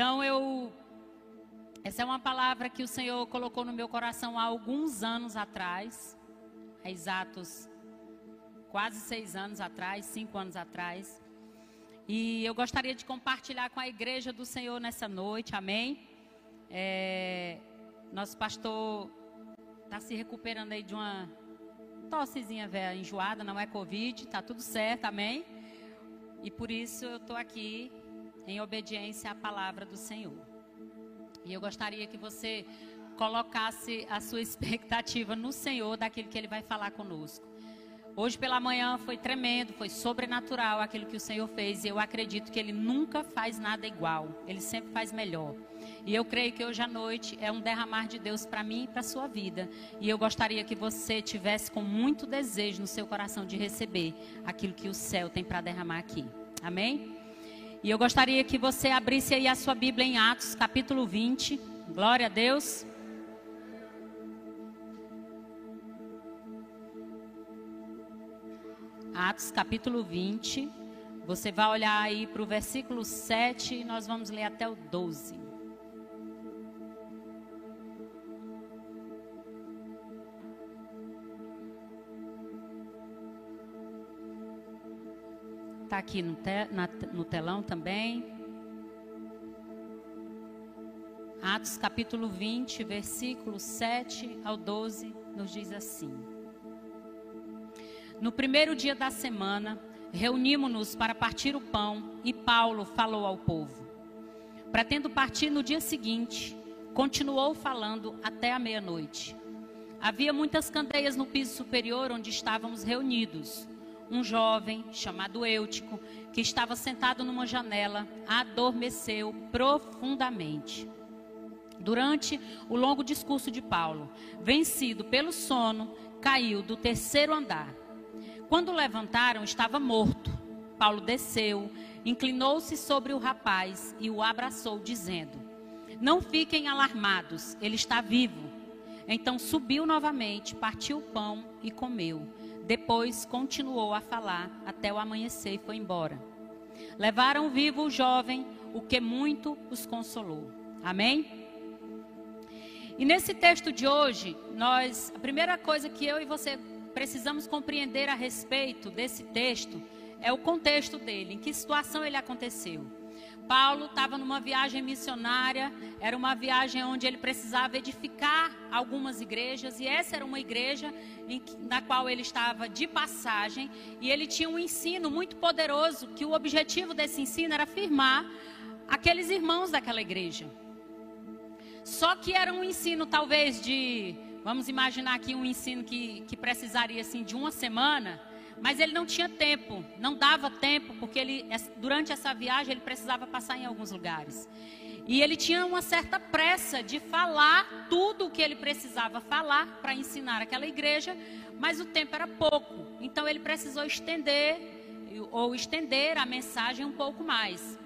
Então eu essa é uma palavra que o Senhor colocou no meu coração há alguns anos atrás, há exatos quase seis anos atrás, cinco anos atrás. E eu gostaria de compartilhar com a igreja do Senhor nessa noite, amém? É, nosso pastor está se recuperando aí de uma tossezinha velha, enjoada, não é Covid, está tudo certo, amém? E por isso eu estou aqui em obediência à palavra do Senhor. E eu gostaria que você colocasse a sua expectativa no Senhor daquilo que Ele vai falar conosco. Hoje pela manhã foi tremendo, foi sobrenatural aquilo que o Senhor fez. E eu acredito que Ele nunca faz nada igual. Ele sempre faz melhor. E eu creio que hoje à noite é um derramar de Deus para mim e para a sua vida. E eu gostaria que você tivesse com muito desejo no seu coração de receber aquilo que o céu tem para derramar aqui. Amém? E eu gostaria que você abrisse aí a sua Bíblia em Atos, capítulo 20. Glória a Deus. Atos, capítulo 20. Você vai olhar aí para o versículo 7 e nós vamos ler até o 12. Está aqui no, te, na, no telão também. Atos capítulo 20, versículo 7 ao 12, nos diz assim: No primeiro dia da semana, reunimos-nos para partir o pão e Paulo falou ao povo. Pretendo partir no dia seguinte, continuou falando até a meia-noite. Havia muitas candeias no piso superior onde estávamos reunidos um jovem chamado Eutico, que estava sentado numa janela, adormeceu profundamente. Durante o longo discurso de Paulo, vencido pelo sono, caiu do terceiro andar. Quando levantaram, estava morto. Paulo desceu, inclinou-se sobre o rapaz e o abraçou, dizendo: Não fiquem alarmados, ele está vivo. Então subiu novamente, partiu o pão e comeu. Depois continuou a falar até o amanhecer e foi embora. Levaram vivo o jovem, o que muito os consolou. Amém? E nesse texto de hoje, nós, a primeira coisa que eu e você precisamos compreender a respeito desse texto é o contexto dele, em que situação ele aconteceu. Paulo estava numa viagem missionária, era uma viagem onde ele precisava edificar algumas igrejas, e essa era uma igreja em, na qual ele estava de passagem, e ele tinha um ensino muito poderoso, que o objetivo desse ensino era firmar aqueles irmãos daquela igreja. Só que era um ensino talvez de, vamos imaginar aqui um ensino que, que precisaria assim de uma semana, mas ele não tinha tempo, não dava tempo, porque ele, durante essa viagem ele precisava passar em alguns lugares. E ele tinha uma certa pressa de falar tudo o que ele precisava falar para ensinar aquela igreja, mas o tempo era pouco. Então ele precisou estender ou estender a mensagem um pouco mais.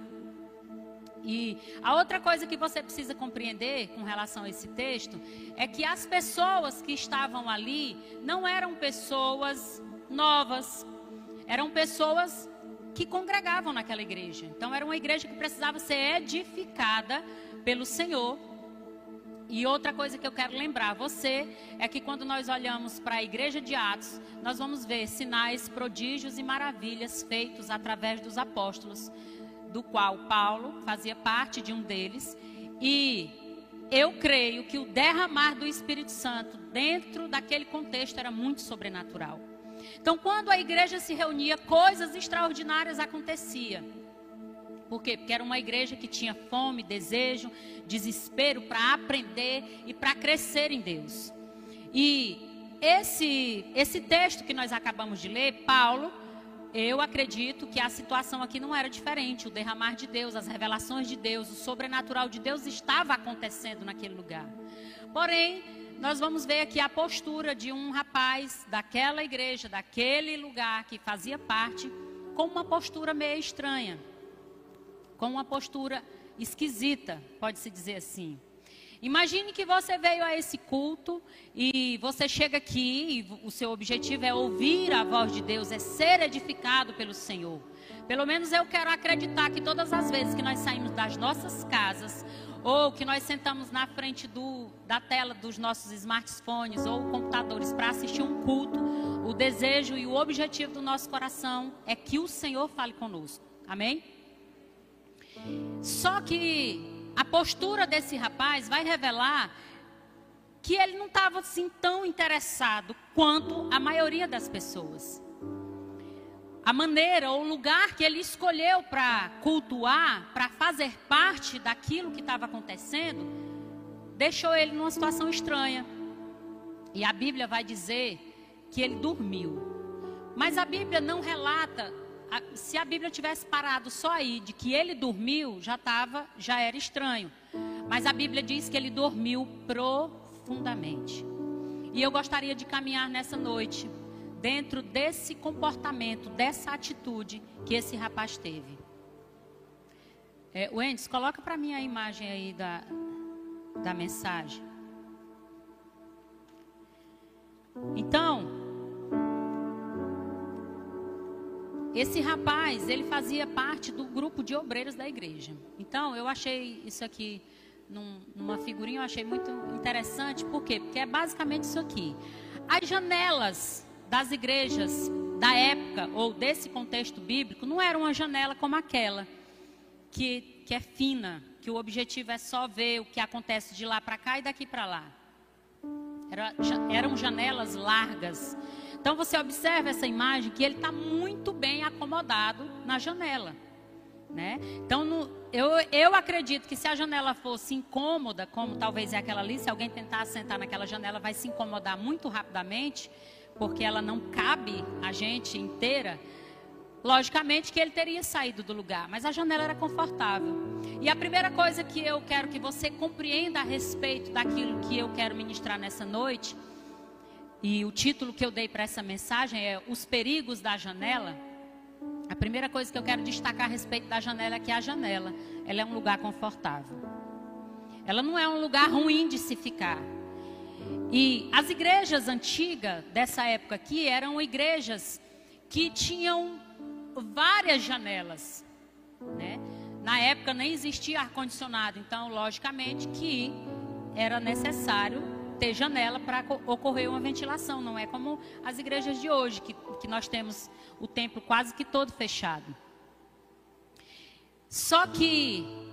E a outra coisa que você precisa compreender com relação a esse texto é que as pessoas que estavam ali não eram pessoas novas. Eram pessoas que congregavam naquela igreja. Então era uma igreja que precisava ser edificada pelo Senhor. E outra coisa que eu quero lembrar você é que quando nós olhamos para a igreja de Atos, nós vamos ver sinais, prodígios e maravilhas feitos através dos apóstolos, do qual Paulo fazia parte de um deles. E eu creio que o derramar do Espírito Santo dentro daquele contexto era muito sobrenatural. Então, quando a igreja se reunia, coisas extraordinárias aconteciam. Por quê? Porque era uma igreja que tinha fome, desejo, desespero para aprender e para crescer em Deus. E esse, esse texto que nós acabamos de ler, Paulo, eu acredito que a situação aqui não era diferente. O derramar de Deus, as revelações de Deus, o sobrenatural de Deus estava acontecendo naquele lugar. Porém, nós vamos ver aqui a postura de um rapaz daquela igreja, daquele lugar que fazia parte, com uma postura meio estranha, com uma postura esquisita, pode-se dizer assim. Imagine que você veio a esse culto e você chega aqui e o seu objetivo é ouvir a voz de Deus, é ser edificado pelo Senhor. Pelo menos eu quero acreditar que todas as vezes que nós saímos das nossas casas ou que nós sentamos na frente do, da tela dos nossos smartphones ou computadores para assistir um culto, o desejo e o objetivo do nosso coração é que o Senhor fale conosco. Amém? Só que a postura desse rapaz vai revelar que ele não estava assim tão interessado quanto a maioria das pessoas. A maneira ou o lugar que ele escolheu para cultuar, para fazer parte daquilo que estava acontecendo, deixou ele numa situação estranha. E a Bíblia vai dizer que ele dormiu. Mas a Bíblia não relata se a Bíblia tivesse parado só aí de que ele dormiu, já estava, já era estranho. Mas a Bíblia diz que ele dormiu profundamente. E eu gostaria de caminhar nessa noite dentro desse comportamento, dessa atitude que esse rapaz teve. É, Wendes, coloca para mim a imagem aí da, da mensagem. Então, Esse rapaz, ele fazia parte do grupo de obreiros da igreja. Então, eu achei isso aqui num, numa figurinha, eu achei muito interessante. Por quê? Porque é basicamente isso aqui. As janelas das igrejas da época, ou desse contexto bíblico, não eram uma janela como aquela, que, que é fina, que o objetivo é só ver o que acontece de lá para cá e daqui para lá. Era, eram janelas largas então você observa essa imagem que ele está muito bem acomodado na janela. Né? Então no, eu, eu acredito que se a janela fosse incômoda, como talvez é aquela ali, se alguém tentar sentar naquela janela, vai se incomodar muito rapidamente, porque ela não cabe a gente inteira. Logicamente que ele teria saído do lugar, mas a janela era confortável. E a primeira coisa que eu quero que você compreenda a respeito daquilo que eu quero ministrar nessa noite e o título que eu dei para essa mensagem é Os Perigos da Janela. A primeira coisa que eu quero destacar a respeito da janela é que a janela, ela é um lugar confortável. Ela não é um lugar ruim de se ficar. E as igrejas antigas dessa época aqui eram igrejas que tinham várias janelas, né? Na época nem existia ar condicionado, então logicamente que era necessário ter janela para ocorrer uma ventilação. Não é como as igrejas de hoje, que, que nós temos o templo quase que todo fechado. Só que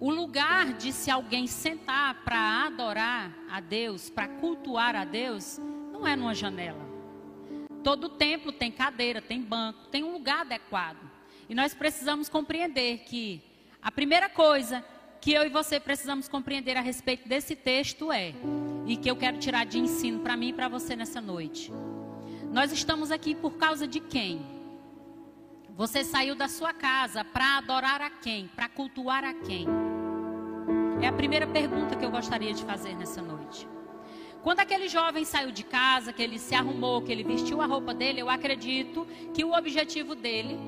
o lugar de se alguém sentar para adorar a Deus, para cultuar a Deus, não é numa janela. Todo templo tem cadeira, tem banco, tem um lugar adequado. E nós precisamos compreender que a primeira coisa que eu e você precisamos compreender a respeito desse texto é, e que eu quero tirar de ensino para mim e para você nessa noite. Nós estamos aqui por causa de quem? Você saiu da sua casa para adorar a quem? Para cultuar a quem? É a primeira pergunta que eu gostaria de fazer nessa noite. Quando aquele jovem saiu de casa, que ele se arrumou, que ele vestiu a roupa dele, eu acredito que o objetivo dele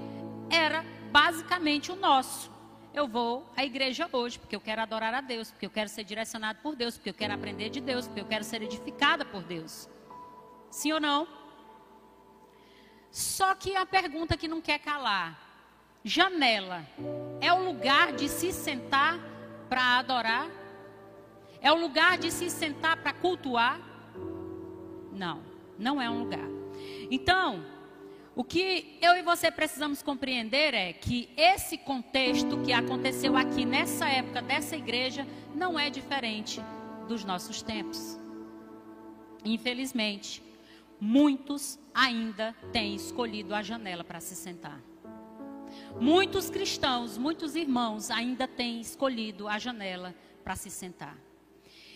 era basicamente o nosso. Eu vou à igreja hoje porque eu quero adorar a Deus, porque eu quero ser direcionado por Deus, porque eu quero aprender de Deus, porque eu quero ser edificada por Deus. Sim ou não? Só que a pergunta que não quer calar: janela é o lugar de se sentar para adorar? É o lugar de se sentar para cultuar? Não, não é um lugar. Então, o que eu e você precisamos compreender é que esse contexto que aconteceu aqui nessa época dessa igreja não é diferente dos nossos tempos. Infelizmente, muitos ainda têm escolhido a janela para se sentar. Muitos cristãos, muitos irmãos ainda têm escolhido a janela para se sentar.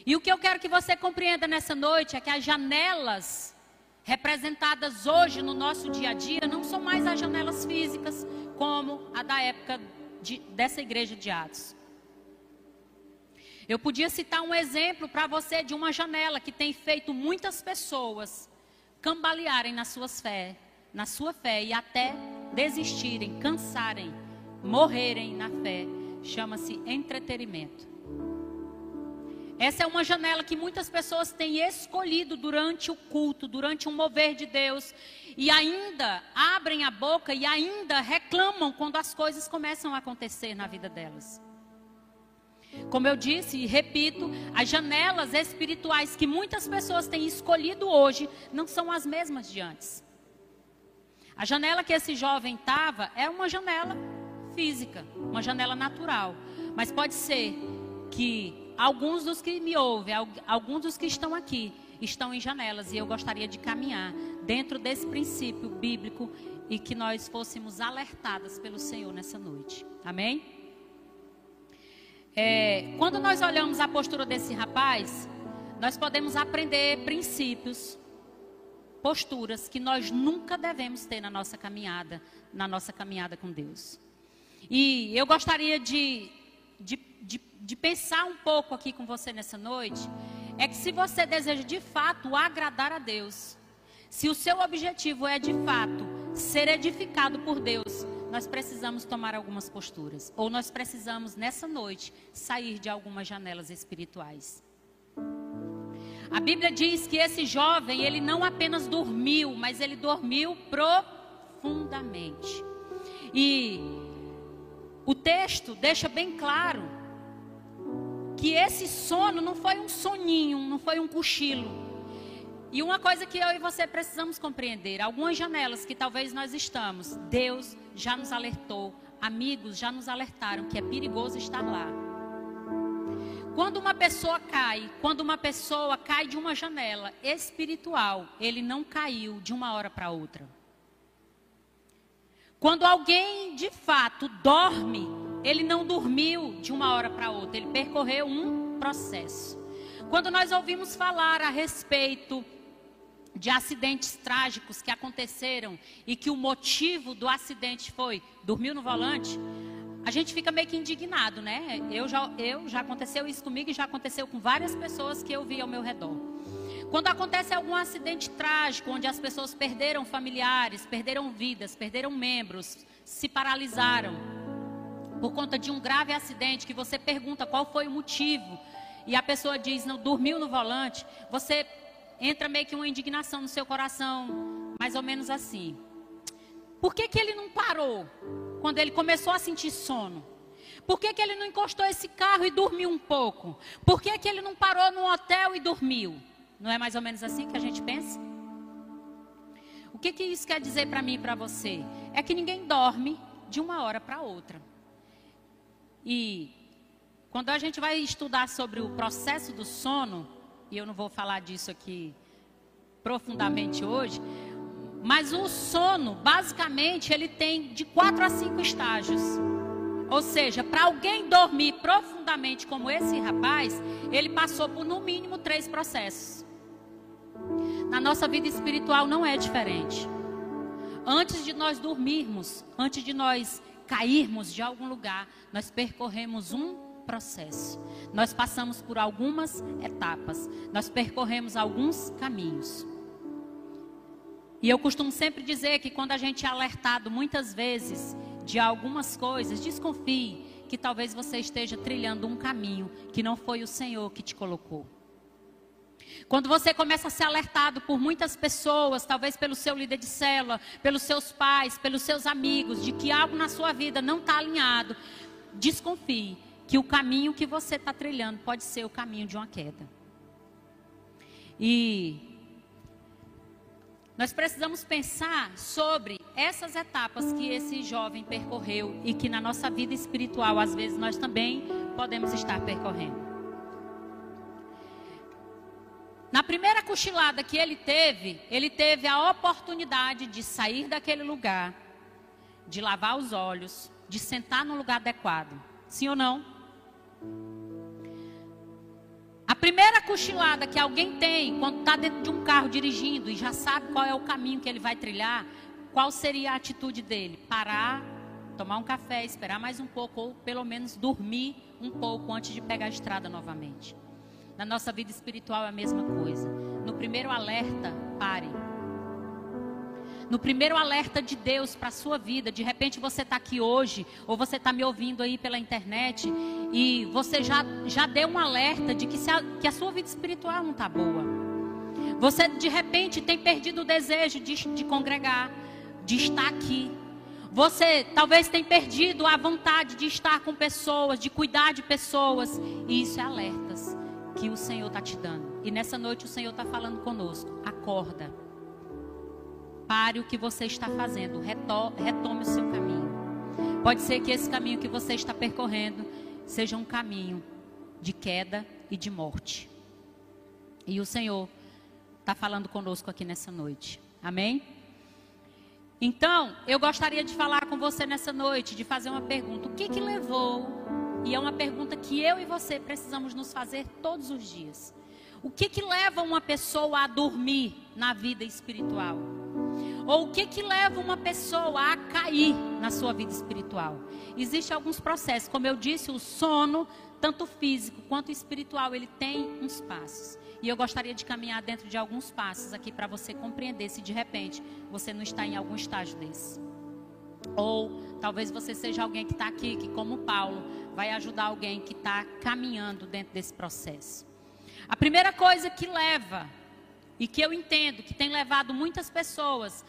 E o que eu quero que você compreenda nessa noite é que as janelas representadas hoje no nosso dia a dia não são mais as janelas físicas como a da época de, dessa igreja de Atos. Eu podia citar um exemplo para você de uma janela que tem feito muitas pessoas cambalearem nas suas fé, na sua fé e até desistirem, cansarem, morrerem na fé. Chama-se entretenimento. Essa é uma janela que muitas pessoas têm escolhido durante o culto, durante um mover de Deus, e ainda abrem a boca e ainda reclamam quando as coisas começam a acontecer na vida delas. Como eu disse e repito, as janelas espirituais que muitas pessoas têm escolhido hoje não são as mesmas de antes. A janela que esse jovem estava é uma janela física, uma janela natural. Mas pode ser que alguns dos que me ouvem, alguns dos que estão aqui, estão em janelas e eu gostaria de caminhar dentro desse princípio bíblico e que nós fôssemos alertadas pelo Senhor nessa noite. Amém? É, quando nós olhamos a postura desse rapaz, nós podemos aprender princípios, posturas que nós nunca devemos ter na nossa caminhada, na nossa caminhada com Deus. E eu gostaria de, de, de, de pensar um pouco aqui com você nessa noite, é que se você deseja de fato agradar a Deus, se o seu objetivo é de fato ser edificado por Deus, nós precisamos tomar algumas posturas. Ou nós precisamos, nessa noite, sair de algumas janelas espirituais. A Bíblia diz que esse jovem, ele não apenas dormiu, mas ele dormiu profundamente. E o texto deixa bem claro que esse sono não foi um soninho, não foi um cochilo. E uma coisa que eu e você precisamos compreender: algumas janelas que talvez nós estamos, Deus já nos alertou, amigos já nos alertaram que é perigoso estar lá. Quando uma pessoa cai, quando uma pessoa cai de uma janela espiritual, ele não caiu de uma hora para outra. Quando alguém de fato dorme, ele não dormiu de uma hora para outra, ele percorreu um processo. Quando nós ouvimos falar a respeito de acidentes trágicos que aconteceram e que o motivo do acidente foi dormiu no volante, a gente fica meio que indignado, né? Eu já, eu já aconteceu isso comigo e já aconteceu com várias pessoas que eu vi ao meu redor. Quando acontece algum acidente trágico, onde as pessoas perderam familiares, perderam vidas, perderam membros, se paralisaram por conta de um grave acidente, que você pergunta qual foi o motivo, e a pessoa diz, não, dormiu no volante, você entra meio que uma indignação no seu coração, mais ou menos assim. Por que, que ele não parou quando ele começou a sentir sono? Por que, que ele não encostou esse carro e dormiu um pouco? Por que, que ele não parou no hotel e dormiu? Não é mais ou menos assim que a gente pensa? O que, que isso quer dizer para mim e para você? É que ninguém dorme de uma hora para outra. E quando a gente vai estudar sobre o processo do sono, e eu não vou falar disso aqui profundamente hoje, mas o sono, basicamente, ele tem de quatro a cinco estágios. Ou seja, para alguém dormir profundamente como esse rapaz, ele passou por no mínimo três processos. Na nossa vida espiritual não é diferente. Antes de nós dormirmos, antes de nós cairmos de algum lugar, nós percorremos um processo. Nós passamos por algumas etapas, nós percorremos alguns caminhos. E eu costumo sempre dizer que quando a gente é alertado muitas vezes de algumas coisas, desconfie que talvez você esteja trilhando um caminho que não foi o Senhor que te colocou. Quando você começa a ser alertado por muitas pessoas, talvez pelo seu líder de célula, pelos seus pais, pelos seus amigos, de que algo na sua vida não está alinhado, desconfie que o caminho que você está trilhando pode ser o caminho de uma queda. E nós precisamos pensar sobre essas etapas que esse jovem percorreu e que na nossa vida espiritual, às vezes, nós também podemos estar percorrendo. Na primeira cochilada que ele teve, ele teve a oportunidade de sair daquele lugar, de lavar os olhos, de sentar no lugar adequado. Sim ou não? A primeira cochilada que alguém tem quando está dentro de um carro dirigindo e já sabe qual é o caminho que ele vai trilhar, qual seria a atitude dele? Parar, tomar um café, esperar mais um pouco ou pelo menos dormir um pouco antes de pegar a estrada novamente. Na nossa vida espiritual é a mesma coisa. No primeiro alerta, pare. No primeiro alerta de Deus para a sua vida. De repente você está aqui hoje, ou você está me ouvindo aí pela internet, e você já, já deu um alerta de que, a, que a sua vida espiritual não está boa. Você de repente tem perdido o desejo de, de congregar, de estar aqui. Você talvez tenha perdido a vontade de estar com pessoas, de cuidar de pessoas. E isso é alertas que o Senhor está te dando. E nessa noite o Senhor está falando conosco. Acorda. Pare o que você está fazendo. Retome o seu caminho. Pode ser que esse caminho que você está percorrendo seja um caminho de queda e de morte. E o Senhor está falando conosco aqui nessa noite. Amém? Então, eu gostaria de falar com você nessa noite, de fazer uma pergunta. O que que levou? E é uma pergunta que eu e você precisamos nos fazer todos os dias. O que que leva uma pessoa a dormir na vida espiritual? Ou o que que leva uma pessoa a cair na sua vida espiritual? Existem alguns processos, como eu disse, o sono, tanto físico quanto espiritual, ele tem uns passos. E eu gostaria de caminhar dentro de alguns passos aqui para você compreender se de repente você não está em algum estágio desse. Ou talvez você seja alguém que está aqui, que como Paulo, vai ajudar alguém que está caminhando dentro desse processo. A primeira coisa que leva e que eu entendo que tem levado muitas pessoas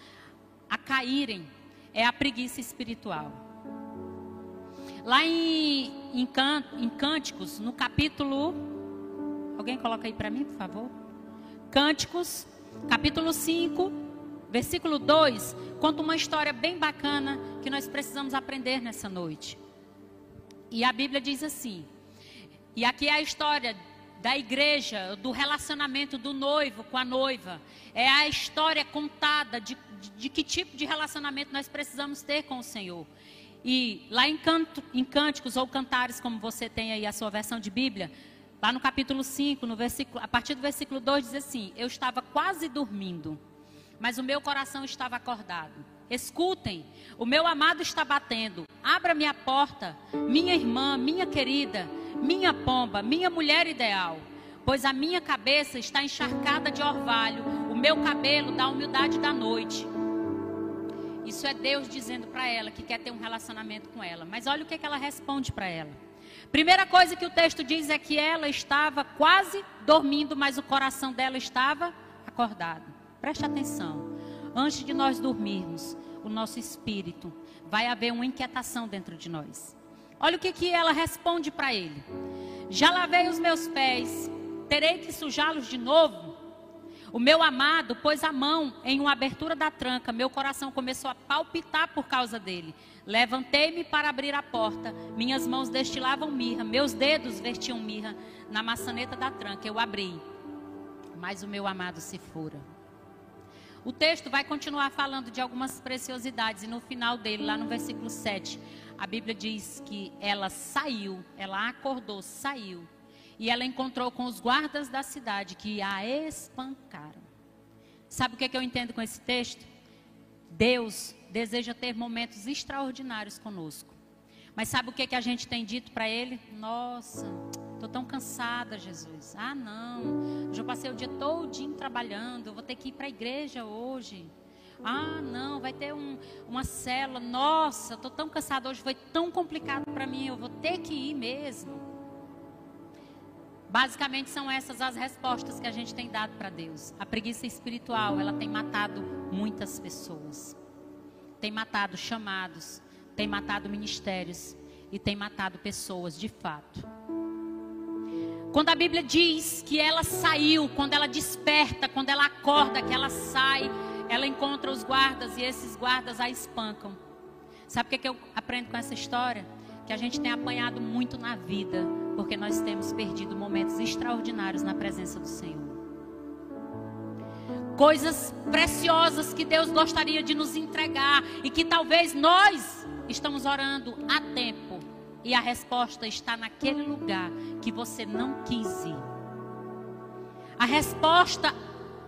a caírem é a preguiça espiritual. Lá em, em, em Cânticos, no capítulo. Alguém coloca aí para mim, por favor? Cânticos, capítulo 5, versículo 2, conta uma história bem bacana que nós precisamos aprender nessa noite. E a Bíblia diz assim: e aqui é a história da igreja, do relacionamento do noivo com a noiva. É a história contada de, de, de que tipo de relacionamento nós precisamos ter com o Senhor. E lá em, canto, em Cânticos ou Cantares, como você tem aí a sua versão de Bíblia, lá no capítulo 5, no versículo, a partir do versículo 2, diz assim: Eu estava quase dormindo, mas o meu coração estava acordado. Escutem, o meu amado está batendo. Abra-me a porta, minha irmã, minha querida minha pomba, minha mulher ideal, pois a minha cabeça está encharcada de orvalho, o meu cabelo da humildade da noite. Isso é Deus dizendo para ela que quer ter um relacionamento com ela. Mas olha o que, que ela responde para ela. Primeira coisa que o texto diz é que ela estava quase dormindo, mas o coração dela estava acordado. Preste atenção. Antes de nós dormirmos, o nosso espírito vai haver uma inquietação dentro de nós. Olha o que, que ela responde para ele: Já lavei os meus pés, terei que sujá-los de novo? O meu amado pôs a mão em uma abertura da tranca, meu coração começou a palpitar por causa dele. Levantei-me para abrir a porta, minhas mãos destilavam mirra, meus dedos vertiam mirra na maçaneta da tranca. Eu abri, mas o meu amado se fora. O texto vai continuar falando de algumas preciosidades e no final dele, lá no versículo 7, a Bíblia diz que ela saiu, ela acordou, saiu. E ela encontrou com os guardas da cidade que a espancaram. Sabe o que, é que eu entendo com esse texto? Deus deseja ter momentos extraordinários conosco. Mas sabe o que, é que a gente tem dito para Ele? Nossa, estou tão cansada, Jesus. Ah, não, já passei o dia todinho trabalhando, vou ter que ir para a igreja hoje. Ah, não, vai ter um, uma célula. Nossa, estou tão cansado hoje, foi tão complicado para mim, eu vou ter que ir mesmo. Basicamente são essas as respostas que a gente tem dado para Deus. A preguiça espiritual, ela tem matado muitas pessoas. Tem matado chamados, tem matado ministérios e tem matado pessoas de fato. Quando a Bíblia diz que ela saiu, quando ela desperta, quando ela acorda, que ela sai ela encontra os guardas e esses guardas a espancam. Sabe o que, que eu aprendo com essa história? Que a gente tem apanhado muito na vida, porque nós temos perdido momentos extraordinários na presença do Senhor. Coisas preciosas que Deus gostaria de nos entregar e que talvez nós estamos orando há tempo e a resposta está naquele lugar que você não quis ir. A resposta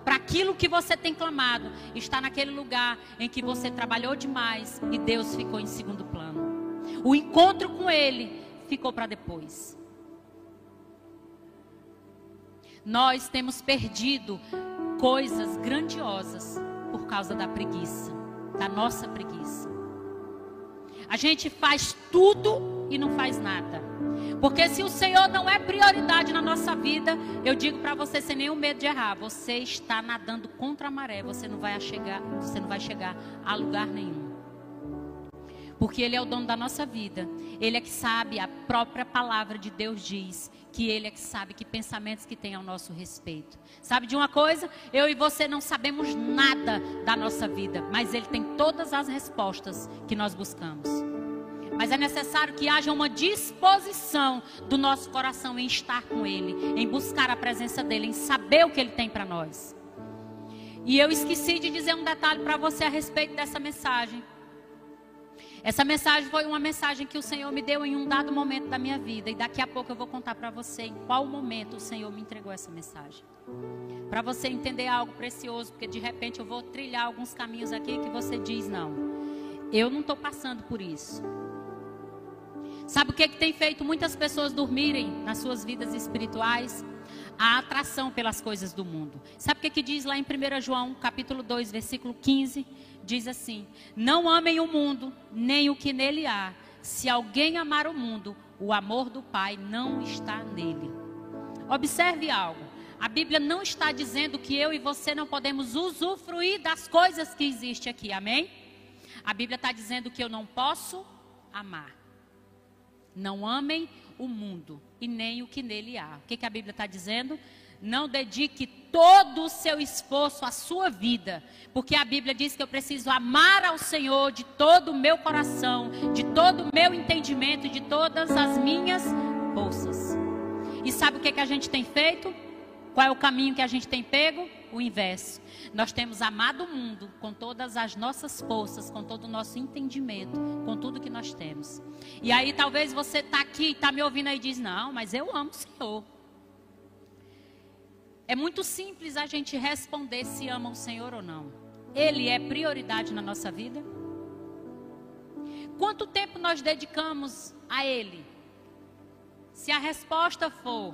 para aquilo que você tem clamado, está naquele lugar em que você trabalhou demais e Deus ficou em segundo plano. O encontro com Ele ficou para depois. Nós temos perdido coisas grandiosas por causa da preguiça, da nossa preguiça. A gente faz tudo e não faz nada. Porque se o Senhor não é prioridade na nossa vida, eu digo para você sem nenhum medo de errar, você está nadando contra a maré, você não vai chegar, você não vai chegar a lugar nenhum. Porque ele é o dono da nossa vida. Ele é que sabe, a própria palavra de Deus diz que ele é que sabe que pensamentos que tem ao nosso respeito. Sabe de uma coisa? Eu e você não sabemos nada da nossa vida, mas ele tem todas as respostas que nós buscamos. Mas é necessário que haja uma disposição do nosso coração em estar com Ele, em buscar a presença dEle, em saber o que Ele tem para nós. E eu esqueci de dizer um detalhe para você a respeito dessa mensagem. Essa mensagem foi uma mensagem que o Senhor me deu em um dado momento da minha vida. E daqui a pouco eu vou contar para você em qual momento o Senhor me entregou essa mensagem. Para você entender algo precioso, porque de repente eu vou trilhar alguns caminhos aqui que você diz: não, eu não estou passando por isso. Sabe o que, que tem feito muitas pessoas dormirem nas suas vidas espirituais? A atração pelas coisas do mundo. Sabe o que, que diz lá em 1 João, capítulo 2, versículo 15? Diz assim: Não amem o mundo, nem o que nele há. Se alguém amar o mundo, o amor do Pai não está nele. Observe algo. A Bíblia não está dizendo que eu e você não podemos usufruir das coisas que existem aqui, amém? A Bíblia está dizendo que eu não posso amar. Não amem o mundo e nem o que nele há. O que, que a Bíblia está dizendo? Não dedique todo o seu esforço à sua vida, porque a Bíblia diz que eu preciso amar ao Senhor de todo o meu coração, de todo o meu entendimento, de todas as minhas forças. E sabe o que, que a gente tem feito? Qual é o caminho que a gente tem pego? O inverso. Nós temos amado o mundo com todas as nossas forças, com todo o nosso entendimento, com tudo que nós temos. E aí talvez você está aqui, está me ouvindo aí e diz: Não, mas eu amo o Senhor. É muito simples a gente responder se ama o Senhor ou não. Ele é prioridade na nossa vida? Quanto tempo nós dedicamos a Ele? Se a resposta for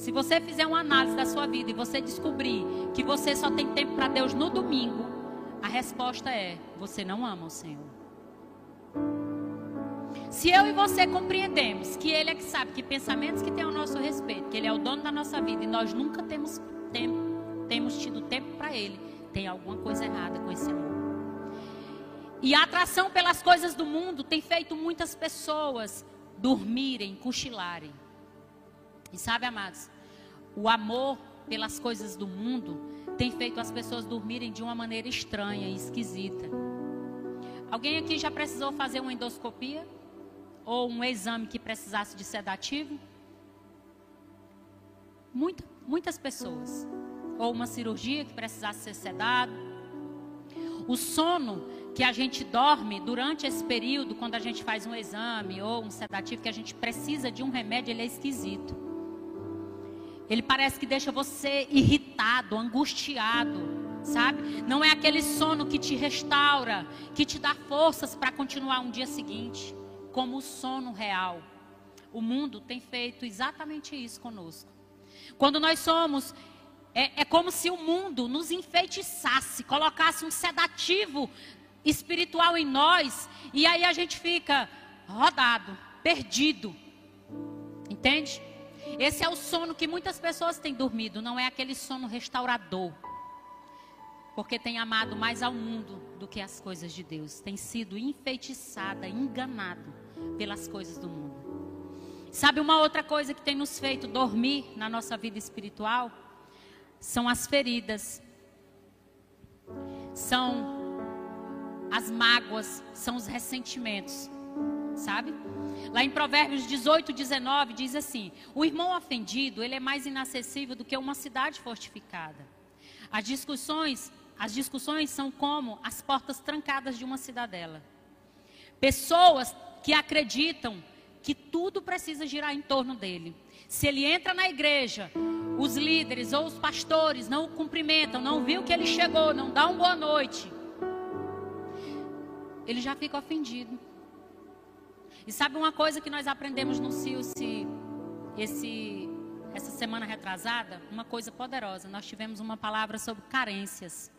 se você fizer uma análise da sua vida e você descobrir que você só tem tempo para Deus no domingo, a resposta é: você não ama o Senhor. Se eu e você compreendemos que Ele é que sabe que pensamentos que tem ao nosso respeito, que Ele é o dono da nossa vida e nós nunca temos tempo, temos tido tempo para Ele, tem alguma coisa errada com esse amor. E a atração pelas coisas do mundo tem feito muitas pessoas dormirem, cochilarem. E sabe, amados, o amor pelas coisas do mundo tem feito as pessoas dormirem de uma maneira estranha e esquisita. Alguém aqui já precisou fazer uma endoscopia? Ou um exame que precisasse de sedativo? Muito, muitas pessoas. Ou uma cirurgia que precisasse ser sedado. O sono que a gente dorme durante esse período, quando a gente faz um exame ou um sedativo, que a gente precisa de um remédio, ele é esquisito. Ele parece que deixa você irritado, angustiado, sabe? Não é aquele sono que te restaura, que te dá forças para continuar um dia seguinte, como o sono real. O mundo tem feito exatamente isso conosco. Quando nós somos, é, é como se o mundo nos enfeitiçasse, colocasse um sedativo espiritual em nós, e aí a gente fica rodado, perdido. Entende? Esse é o sono que muitas pessoas têm dormido, não é aquele sono restaurador. Porque tem amado mais ao mundo do que as coisas de Deus. Tem sido enfeitiçada, enganado pelas coisas do mundo. Sabe uma outra coisa que tem nos feito dormir na nossa vida espiritual? São as feridas. São as mágoas, são os ressentimentos. Sabe? Lá em Provérbios 18, 19 diz assim: O irmão ofendido, ele é mais inacessível do que uma cidade fortificada. As discussões, as discussões são como as portas trancadas de uma cidadela. Pessoas que acreditam que tudo precisa girar em torno dele. Se ele entra na igreja, os líderes ou os pastores não o cumprimentam, não viu que ele chegou, não dá uma boa noite, ele já fica ofendido. E sabe uma coisa que nós aprendemos no CIUSI esse, essa semana retrasada? Uma coisa poderosa. Nós tivemos uma palavra sobre carências.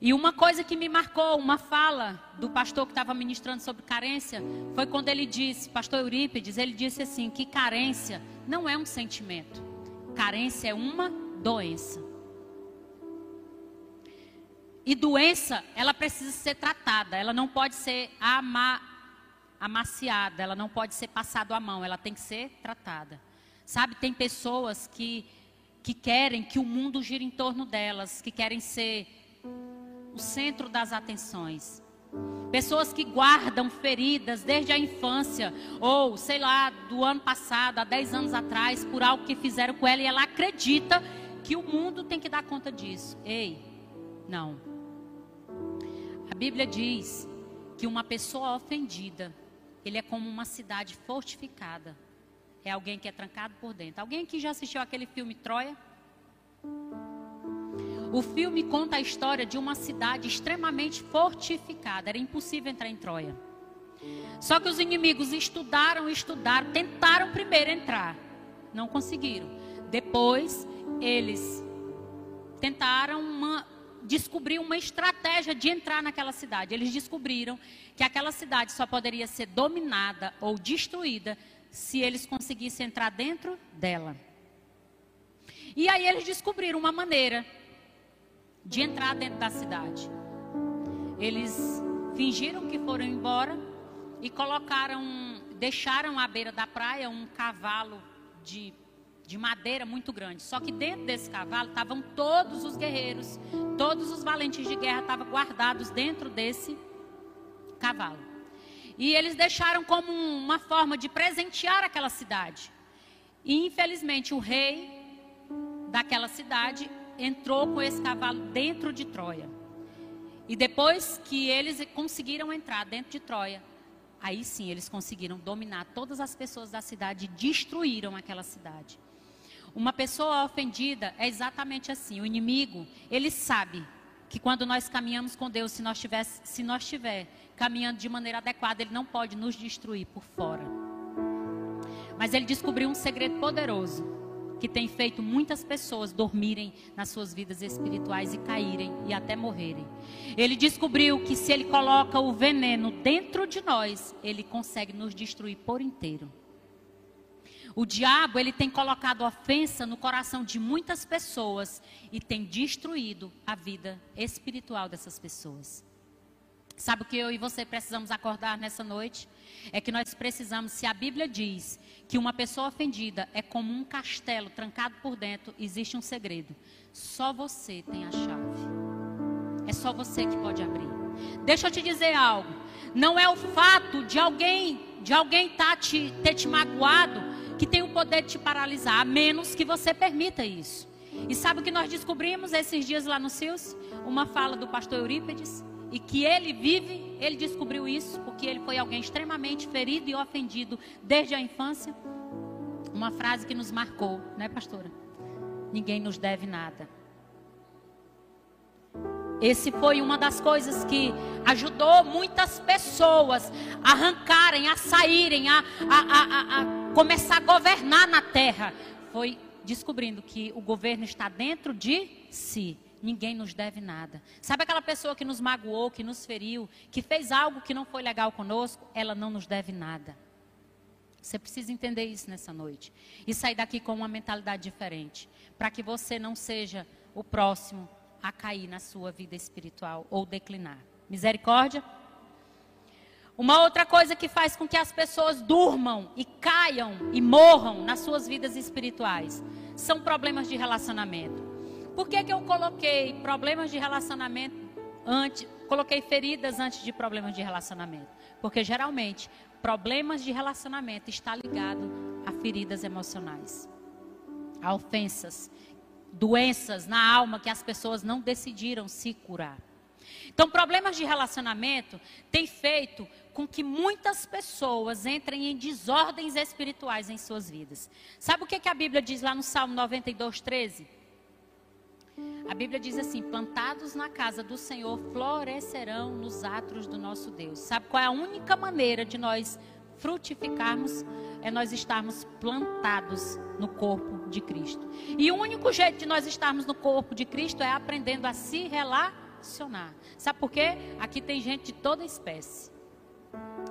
E uma coisa que me marcou, uma fala do pastor que estava ministrando sobre carência, foi quando ele disse, pastor Eurípides, ele disse assim: que carência não é um sentimento, carência é uma doença. E doença, ela precisa ser tratada, ela não pode ser ama, amaciada, ela não pode ser passado à mão, ela tem que ser tratada. Sabe, tem pessoas que, que querem que o mundo gire em torno delas, que querem ser o centro das atenções. Pessoas que guardam feridas desde a infância, ou sei lá, do ano passado, há 10 anos atrás, por algo que fizeram com ela, e ela acredita que o mundo tem que dar conta disso. Ei, não. A Bíblia diz que uma pessoa ofendida, ele é como uma cidade fortificada. É alguém que é trancado por dentro. Alguém que já assistiu aquele filme Troia? O filme conta a história de uma cidade extremamente fortificada. Era impossível entrar em Troia. Só que os inimigos estudaram, estudaram, tentaram primeiro entrar. Não conseguiram. Depois, eles tentaram uma, descobrir uma estratégia de entrar naquela cidade. Eles descobriram que aquela cidade só poderia ser dominada ou destruída se eles conseguissem entrar dentro dela. E aí eles descobriram uma maneira de entrar dentro da cidade. Eles fingiram que foram embora e colocaram, deixaram à beira da praia um cavalo de de madeira muito grande. Só que dentro desse cavalo estavam todos os guerreiros, todos os valentes de guerra estavam guardados dentro desse cavalo. E eles deixaram como uma forma de presentear aquela cidade. E infelizmente o rei daquela cidade entrou com esse cavalo dentro de Troia. E depois que eles conseguiram entrar dentro de Troia, aí sim eles conseguiram dominar todas as pessoas da cidade e destruíram aquela cidade. Uma pessoa ofendida é exatamente assim. O inimigo, ele sabe que quando nós caminhamos com Deus, se nós tiver, se nós estiver caminhando de maneira adequada, ele não pode nos destruir por fora. Mas ele descobriu um segredo poderoso que tem feito muitas pessoas dormirem nas suas vidas espirituais e caírem e até morrerem. Ele descobriu que se ele coloca o veneno dentro de nós, ele consegue nos destruir por inteiro. O diabo, ele tem colocado ofensa no coração de muitas pessoas e tem destruído a vida espiritual dessas pessoas. Sabe o que eu e você precisamos acordar nessa noite? É que nós precisamos, se a Bíblia diz que uma pessoa ofendida é como um castelo trancado por dentro, existe um segredo. Só você tem a chave. É só você que pode abrir. Deixa eu te dizer algo. Não é o fato de alguém, de alguém tá te, ter te magoado que tem o poder de te paralisar, a menos que você permita isso. E sabe o que nós descobrimos esses dias lá no CIUS? Uma fala do pastor Eurípides, e que ele vive, ele descobriu isso, porque ele foi alguém extremamente ferido e ofendido desde a infância. Uma frase que nos marcou, né, pastora? Ninguém nos deve nada. Esse foi uma das coisas que ajudou muitas pessoas a arrancarem, a saírem, a, a, a, a começar a governar na terra. Foi descobrindo que o governo está dentro de si. Ninguém nos deve nada. Sabe aquela pessoa que nos magoou, que nos feriu, que fez algo que não foi legal conosco? Ela não nos deve nada. Você precisa entender isso nessa noite. E sair daqui com uma mentalidade diferente. Para que você não seja o próximo a cair na sua vida espiritual ou declinar. Misericórdia? Uma outra coisa que faz com que as pessoas durmam e caiam e morram nas suas vidas espirituais são problemas de relacionamento. Por que, que eu coloquei problemas de relacionamento antes, coloquei feridas antes de problemas de relacionamento? Porque geralmente problemas de relacionamento está ligado a feridas emocionais, a ofensas, doenças na alma que as pessoas não decidiram se curar. Então, problemas de relacionamento têm feito com que muitas pessoas entrem em desordens espirituais em suas vidas. Sabe o que, que a Bíblia diz lá no Salmo 92, 13? A Bíblia diz assim: plantados na casa do Senhor florescerão nos atros do nosso Deus. Sabe qual é a única maneira de nós frutificarmos? É nós estarmos plantados no corpo de Cristo. E o único jeito de nós estarmos no corpo de Cristo é aprendendo a se relacionar. Sabe por quê? Aqui tem gente de toda espécie.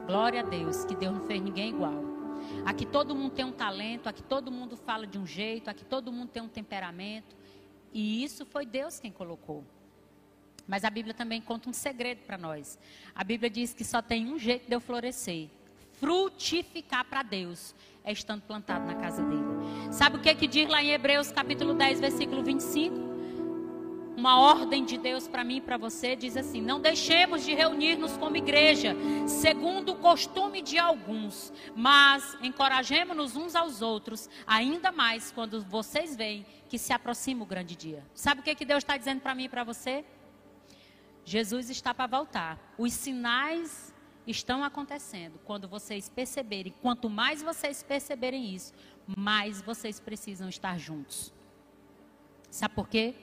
Glória a Deus, que Deus não fez ninguém igual. Aqui todo mundo tem um talento, aqui todo mundo fala de um jeito, aqui todo mundo tem um temperamento. E isso foi Deus quem colocou. Mas a Bíblia também conta um segredo para nós. A Bíblia diz que só tem um jeito de eu florescer: frutificar para Deus é estando plantado na casa dele. Sabe o que que diz lá em Hebreus capítulo 10, versículo 25? Uma ordem de Deus para mim e para você diz assim: Não deixemos de reunir-nos como igreja, segundo o costume de alguns, mas encorajemos-nos uns aos outros, ainda mais quando vocês veem que se aproxima o grande dia. Sabe o que, que Deus está dizendo para mim e para você? Jesus está para voltar. Os sinais estão acontecendo. Quando vocês perceberem, quanto mais vocês perceberem isso, mais vocês precisam estar juntos. Sabe por quê?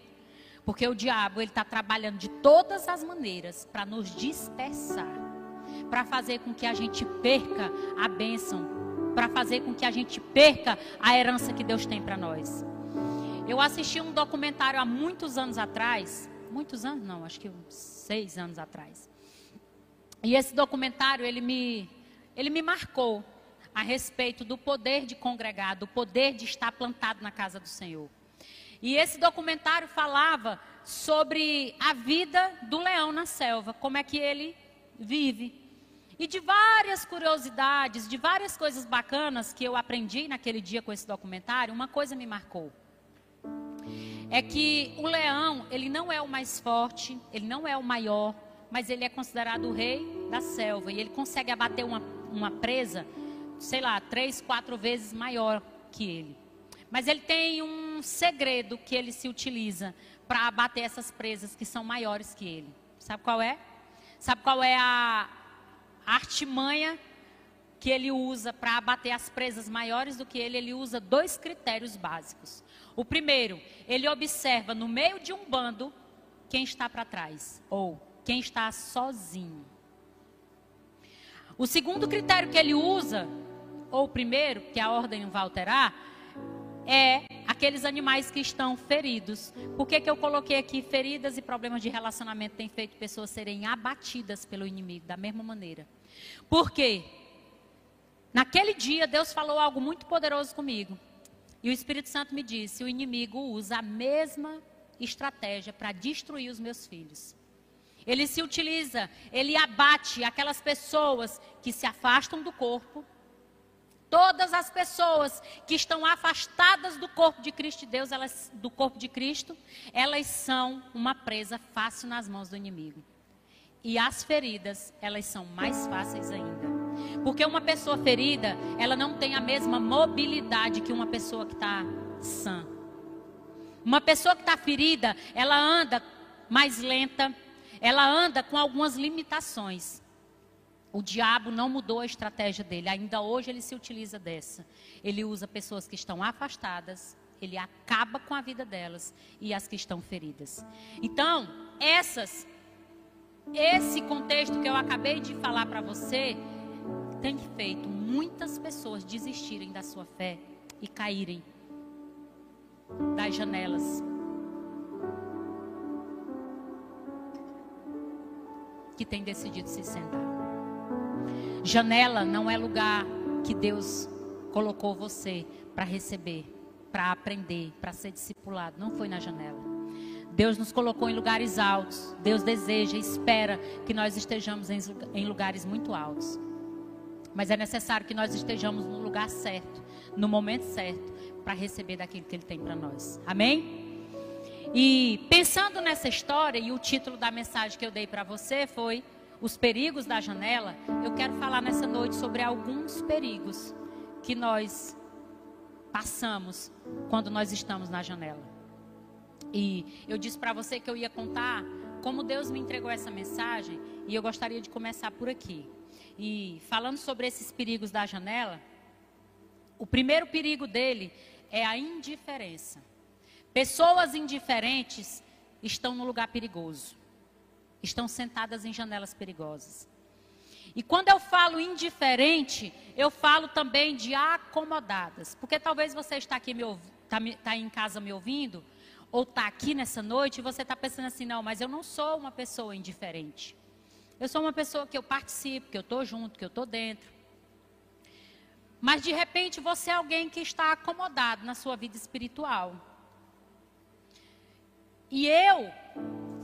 Porque o diabo ele está trabalhando de todas as maneiras para nos dispersar, para fazer com que a gente perca a bênção, para fazer com que a gente perca a herança que Deus tem para nós. Eu assisti um documentário há muitos anos atrás, muitos anos não, acho que seis anos atrás. E esse documentário, ele me, ele me marcou a respeito do poder de congregar, do poder de estar plantado na casa do Senhor. E esse documentário falava sobre a vida do leão na selva, como é que ele vive. E de várias curiosidades, de várias coisas bacanas que eu aprendi naquele dia com esse documentário, uma coisa me marcou. É que o leão, ele não é o mais forte, ele não é o maior, mas ele é considerado o rei da selva. E ele consegue abater uma, uma presa, sei lá, três, quatro vezes maior que ele. Mas ele tem um segredo que ele se utiliza para abater essas presas que são maiores que ele. Sabe qual é? Sabe qual é a artimanha que ele usa para abater as presas maiores do que ele? Ele usa dois critérios básicos. O primeiro, ele observa no meio de um bando quem está para trás ou quem está sozinho. O segundo critério que ele usa, ou o primeiro, que a ordem não vai alterar, é aqueles animais que estão feridos. Por que, que eu coloquei aqui feridas e problemas de relacionamento têm feito pessoas serem abatidas pelo inimigo da mesma maneira? Porque naquele dia Deus falou algo muito poderoso comigo. E o Espírito Santo me disse: o inimigo usa a mesma estratégia para destruir os meus filhos. Ele se utiliza, ele abate aquelas pessoas que se afastam do corpo. Todas as pessoas que estão afastadas do corpo de Cristo Deus, elas, do corpo de Cristo, elas são uma presa fácil nas mãos do inimigo. E as feridas, elas são mais fáceis ainda. Porque uma pessoa ferida, ela não tem a mesma mobilidade que uma pessoa que está sã. Uma pessoa que está ferida, ela anda mais lenta, ela anda com algumas limitações. O diabo não mudou a estratégia dele, ainda hoje ele se utiliza dessa. Ele usa pessoas que estão afastadas, ele acaba com a vida delas e as que estão feridas. Então, essas esse contexto que eu acabei de falar para você tem feito muitas pessoas desistirem da sua fé e caírem das janelas que tem decidido se sentar. Janela não é lugar que Deus colocou você para receber, para aprender, para ser discipulado. Não foi na janela. Deus nos colocou em lugares altos. Deus deseja, espera que nós estejamos em lugares muito altos. Mas é necessário que nós estejamos no lugar certo, no momento certo, para receber daquilo que Ele tem para nós. Amém? E pensando nessa história, e o título da mensagem que eu dei para você foi Os Perigos da Janela, eu quero falar nessa noite sobre alguns perigos que nós passamos quando nós estamos na janela. E eu disse para você que eu ia contar como Deus me entregou essa mensagem, e eu gostaria de começar por aqui. E falando sobre esses perigos da janela, o primeiro perigo dele é a indiferença. Pessoas indiferentes estão no lugar perigoso. Estão sentadas em janelas perigosas. E quando eu falo indiferente, eu falo também de acomodadas. Porque talvez você está aqui me está tá em casa me ouvindo, ou está aqui nessa noite e você está pensando assim: não, mas eu não sou uma pessoa indiferente. Eu sou uma pessoa que eu participo, que eu estou junto, que eu estou dentro. Mas de repente você é alguém que está acomodado na sua vida espiritual. E eu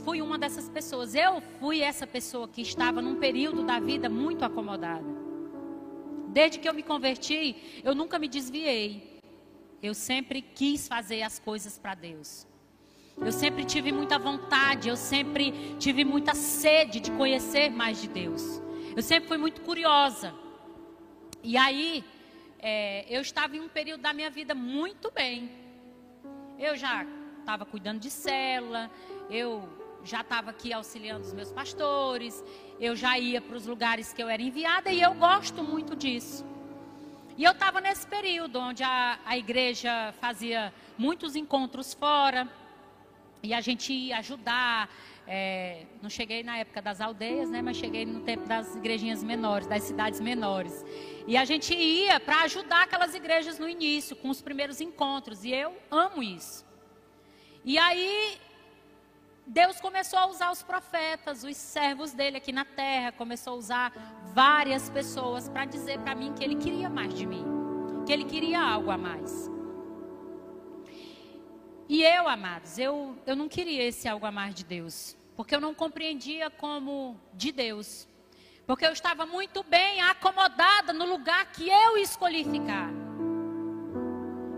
fui uma dessas pessoas. Eu fui essa pessoa que estava num período da vida muito acomodada. Desde que eu me converti, eu nunca me desviei. Eu sempre quis fazer as coisas para Deus. Eu sempre tive muita vontade, eu sempre tive muita sede de conhecer mais de Deus. Eu sempre fui muito curiosa. E aí, é, eu estava em um período da minha vida muito bem. Eu já estava cuidando de célula, eu já estava aqui auxiliando os meus pastores, eu já ia para os lugares que eu era enviada e eu gosto muito disso. E eu estava nesse período onde a, a igreja fazia muitos encontros fora e a gente ia ajudar. É, não cheguei na época das aldeias, né, mas cheguei no tempo das igrejinhas menores, das cidades menores. E a gente ia para ajudar aquelas igrejas no início, com os primeiros encontros. E eu amo isso. E aí Deus começou a usar os profetas, os servos dele aqui na terra, começou a usar várias pessoas para dizer para mim que ele queria mais de mim, que ele queria algo a mais. E eu, amados, eu, eu não queria esse algo a mais de Deus, porque eu não compreendia como de Deus, porque eu estava muito bem acomodada no lugar que eu escolhi ficar.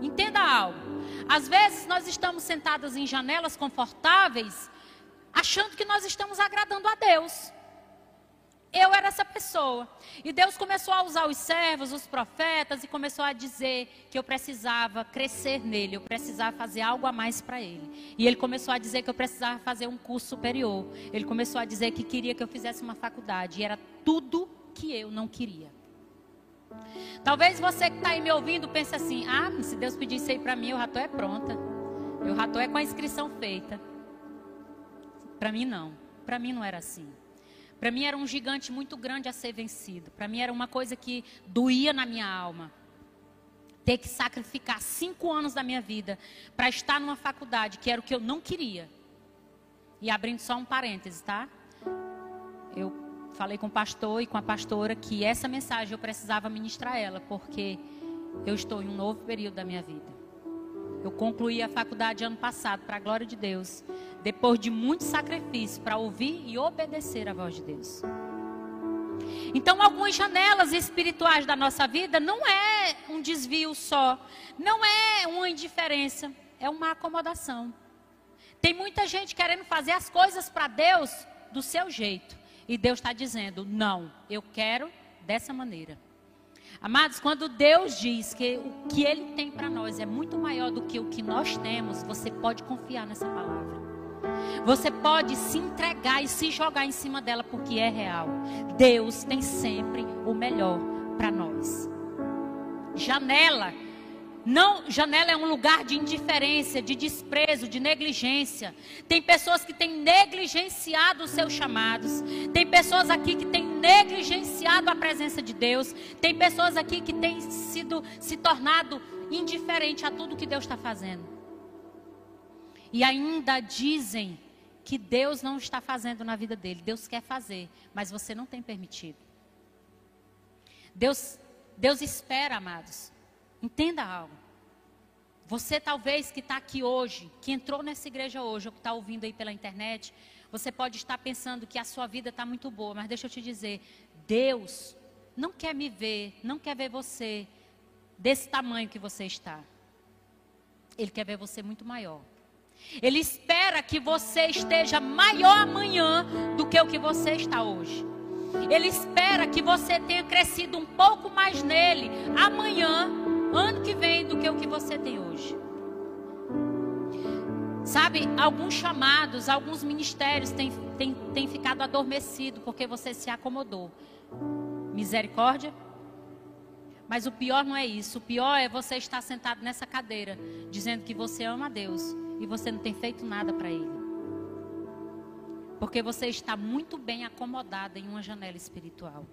Entenda algo. Às vezes nós estamos sentadas em janelas confortáveis achando que nós estamos agradando a Deus. Eu era essa pessoa. E Deus começou a usar os servos, os profetas, e começou a dizer que eu precisava crescer nele, eu precisava fazer algo a mais para ele. E ele começou a dizer que eu precisava fazer um curso superior. Ele começou a dizer que queria que eu fizesse uma faculdade. E era tudo que eu não queria. Talvez você que está aí me ouvindo pense assim: ah, se Deus pedir isso aí para mim, o rato é pronta. O rato é com a inscrição feita. Para mim, não. Para mim, não era assim. Para mim, era um gigante muito grande a ser vencido. Para mim, era uma coisa que doía na minha alma. Ter que sacrificar cinco anos da minha vida para estar numa faculdade, que era o que eu não queria. E abrindo só um parêntese, tá? Eu falei com o pastor e com a pastora que essa mensagem eu precisava ministrar ela, porque eu estou em um novo período da minha vida. Eu concluí a faculdade ano passado, para a glória de Deus depois de muito sacrifício para ouvir e obedecer a voz de Deus. Então, algumas janelas espirituais da nossa vida não é um desvio só, não é uma indiferença, é uma acomodação. Tem muita gente querendo fazer as coisas para Deus do seu jeito, e Deus está dizendo: não, eu quero dessa maneira. Amados, quando Deus diz que o que Ele tem para nós é muito maior do que o que nós temos, você pode confiar nessa palavra. Você pode se entregar e se jogar em cima dela porque é real. Deus tem sempre o melhor para nós. Janela não, janela é um lugar de indiferença, de desprezo, de negligência. Tem pessoas que têm negligenciado os seus chamados. Tem pessoas aqui que têm negligenciado a presença de Deus. Tem pessoas aqui que têm sido se tornado indiferente a tudo que Deus está fazendo. E ainda dizem que Deus não está fazendo na vida dele. Deus quer fazer, mas você não tem permitido. Deus, Deus espera, amados. Entenda algo. Você talvez que está aqui hoje, que entrou nessa igreja hoje, ou que está ouvindo aí pela internet, você pode estar pensando que a sua vida está muito boa, mas deixa eu te dizer, Deus não quer me ver, não quer ver você desse tamanho que você está. Ele quer ver você muito maior. Ele espera que você esteja maior amanhã do que o que você está hoje. Ele espera que você tenha crescido um pouco mais nele amanhã, ano que vem, do que o que você tem hoje. Sabe, alguns chamados, alguns ministérios têm, têm, têm ficado adormecidos porque você se acomodou. Misericórdia? Mas o pior não é isso. O pior é você estar sentado nessa cadeira, dizendo que você ama a Deus e você não tem feito nada para Ele. Porque você está muito bem acomodada em uma janela espiritual.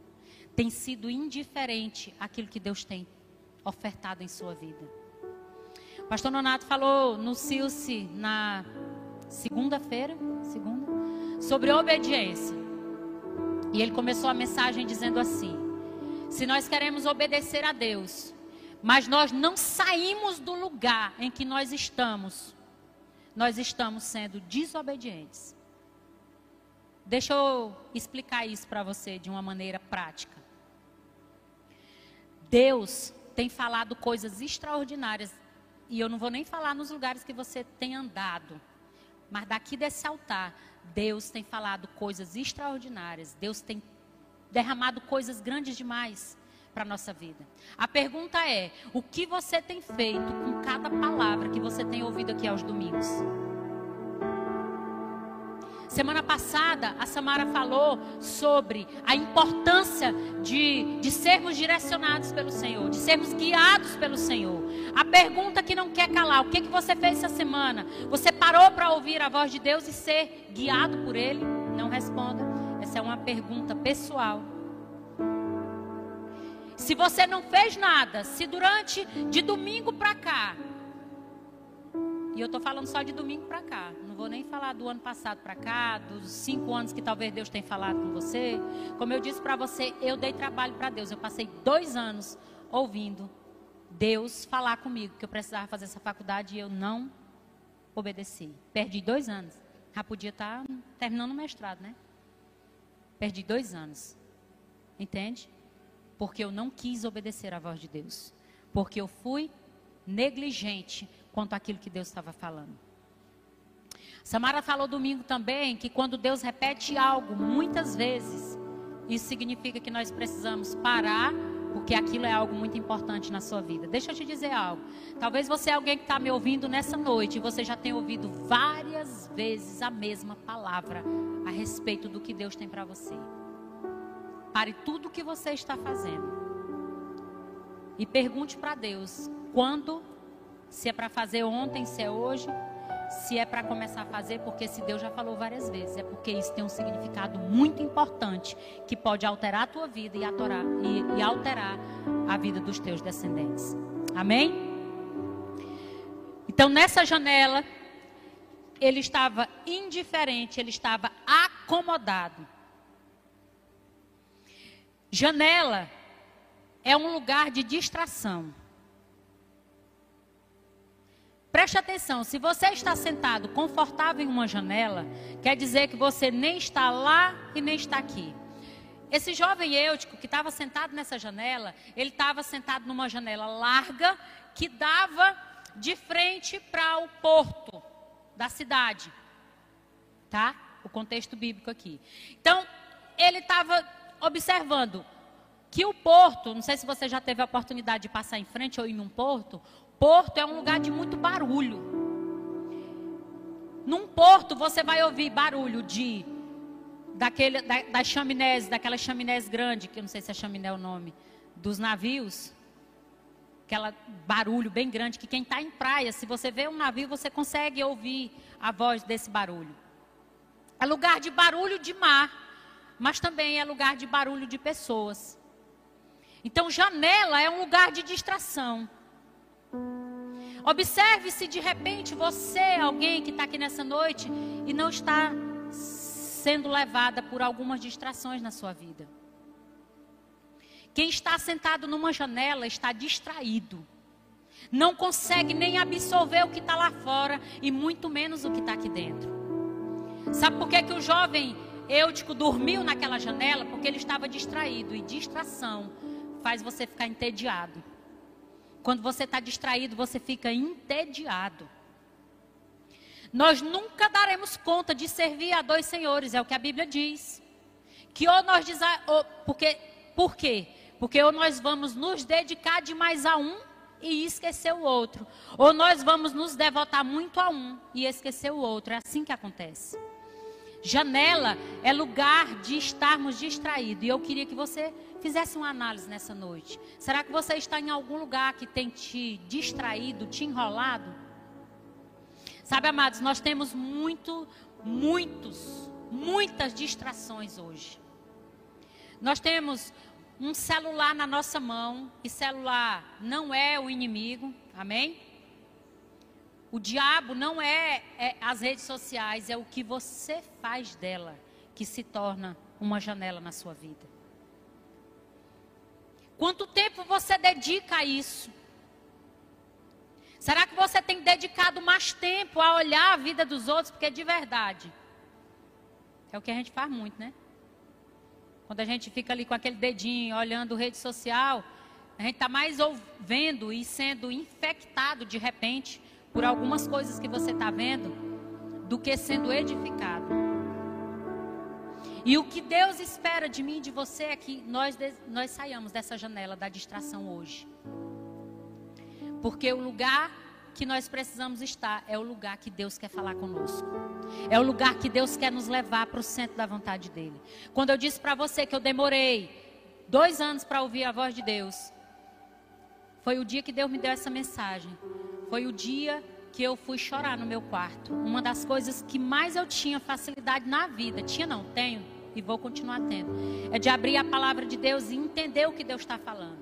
Tem sido indiferente aquilo que Deus tem ofertado em sua vida. Pastor Nonato falou no Silce na segunda-feira, segunda, sobre obediência. E ele começou a mensagem dizendo assim: se nós queremos obedecer a Deus, mas nós não saímos do lugar em que nós estamos, nós estamos sendo desobedientes. Deixa eu explicar isso para você de uma maneira prática. Deus tem falado coisas extraordinárias, e eu não vou nem falar nos lugares que você tem andado, mas daqui desse altar, Deus tem falado coisas extraordinárias, Deus tem derramado coisas grandes demais para a nossa vida. A pergunta é: o que você tem feito com cada palavra que você tem ouvido aqui aos domingos? Semana passada, a Samara falou sobre a importância de, de sermos direcionados pelo Senhor, de sermos guiados pelo Senhor. A pergunta que não quer calar: o que, que você fez essa semana? Você parou para ouvir a voz de Deus e ser guiado por Ele? Não responda. Essa é uma pergunta pessoal. Se você não fez nada, se durante de domingo para cá e eu estou falando só de domingo para cá. Vou nem falar do ano passado para cá, dos cinco anos que talvez Deus tenha falado com você. Como eu disse para você, eu dei trabalho para Deus. Eu passei dois anos ouvindo Deus falar comigo que eu precisava fazer essa faculdade e eu não obedeci. Perdi dois anos. Já podia estar tá terminando o mestrado, né? Perdi dois anos. Entende? Porque eu não quis obedecer à voz de Deus. Porque eu fui negligente quanto àquilo que Deus estava falando. Samara falou domingo também que quando Deus repete algo muitas vezes, isso significa que nós precisamos parar, porque aquilo é algo muito importante na sua vida. Deixa eu te dizer algo. Talvez você é alguém que está me ouvindo nessa noite e você já tenha ouvido várias vezes a mesma palavra a respeito do que Deus tem para você. Pare tudo o que você está fazendo e pergunte para Deus quando se é para fazer ontem, se é hoje, se é para começar a fazer, porque se Deus já falou várias vezes, é porque isso tem um significado muito importante que pode alterar a tua vida e, atorar, e, e alterar a vida dos teus descendentes. Amém? Então, nessa janela, ele estava indiferente, ele estava acomodado. Janela é um lugar de distração. Preste atenção, se você está sentado confortável em uma janela, quer dizer que você nem está lá e nem está aqui. Esse jovem eutico que estava sentado nessa janela, ele estava sentado numa janela larga que dava de frente para o porto da cidade. Tá? O contexto bíblico aqui. Então, ele estava observando que o porto, não sei se você já teve a oportunidade de passar em frente ou ir num porto, Porto é um lugar de muito barulho. Num porto você vai ouvir barulho de daquele, da, das chaminés, daquela chaminés grande, que eu não sei se é chaminé o nome, dos navios. Aquela barulho bem grande que quem está em praia, se você vê um navio, você consegue ouvir a voz desse barulho. É lugar de barulho de mar, mas também é lugar de barulho de pessoas. Então, janela é um lugar de distração. Observe se de repente você, alguém que está aqui nessa noite, e não está sendo levada por algumas distrações na sua vida. Quem está sentado numa janela está distraído. Não consegue nem absorver o que está lá fora e muito menos o que está aqui dentro. Sabe por que, que o jovem Eutico dormiu naquela janela? Porque ele estava distraído. E distração faz você ficar entediado. Quando você está distraído, você fica entediado. Nós nunca daremos conta de servir a dois senhores, é o que a Bíblia diz. Que ou nós diz, ou, porque, por quê? Porque ou nós vamos nos dedicar demais a um e esquecer o outro, ou nós vamos nos devotar muito a um e esquecer o outro. É assim que acontece. Janela é lugar de estarmos distraídos. E eu queria que você fizesse uma análise nessa noite. Será que você está em algum lugar que tem te distraído, te enrolado? Sabe, amados, nós temos muito, muitos, muitas distrações hoje. Nós temos um celular na nossa mão, e celular não é o inimigo, amém? O diabo não é, é, as redes sociais, é o que você faz dela que se torna uma janela na sua vida. Quanto tempo você dedica a isso? Será que você tem dedicado mais tempo a olhar a vida dos outros? Porque de verdade, é o que a gente faz muito, né? Quando a gente fica ali com aquele dedinho olhando rede social, a gente está mais vendo e sendo infectado de repente por algumas coisas que você está vendo do que sendo edificado. E o que Deus espera de mim e de você é que nós, nós saiamos dessa janela da distração hoje. Porque o lugar que nós precisamos estar é o lugar que Deus quer falar conosco. É o lugar que Deus quer nos levar para o centro da vontade dele. Quando eu disse para você que eu demorei dois anos para ouvir a voz de Deus, foi o dia que Deus me deu essa mensagem. Foi o dia que eu fui chorar no meu quarto. Uma das coisas que mais eu tinha facilidade na vida, tinha não, tenho e vou continuar tendo, é de abrir a palavra de Deus e entender o que Deus está falando.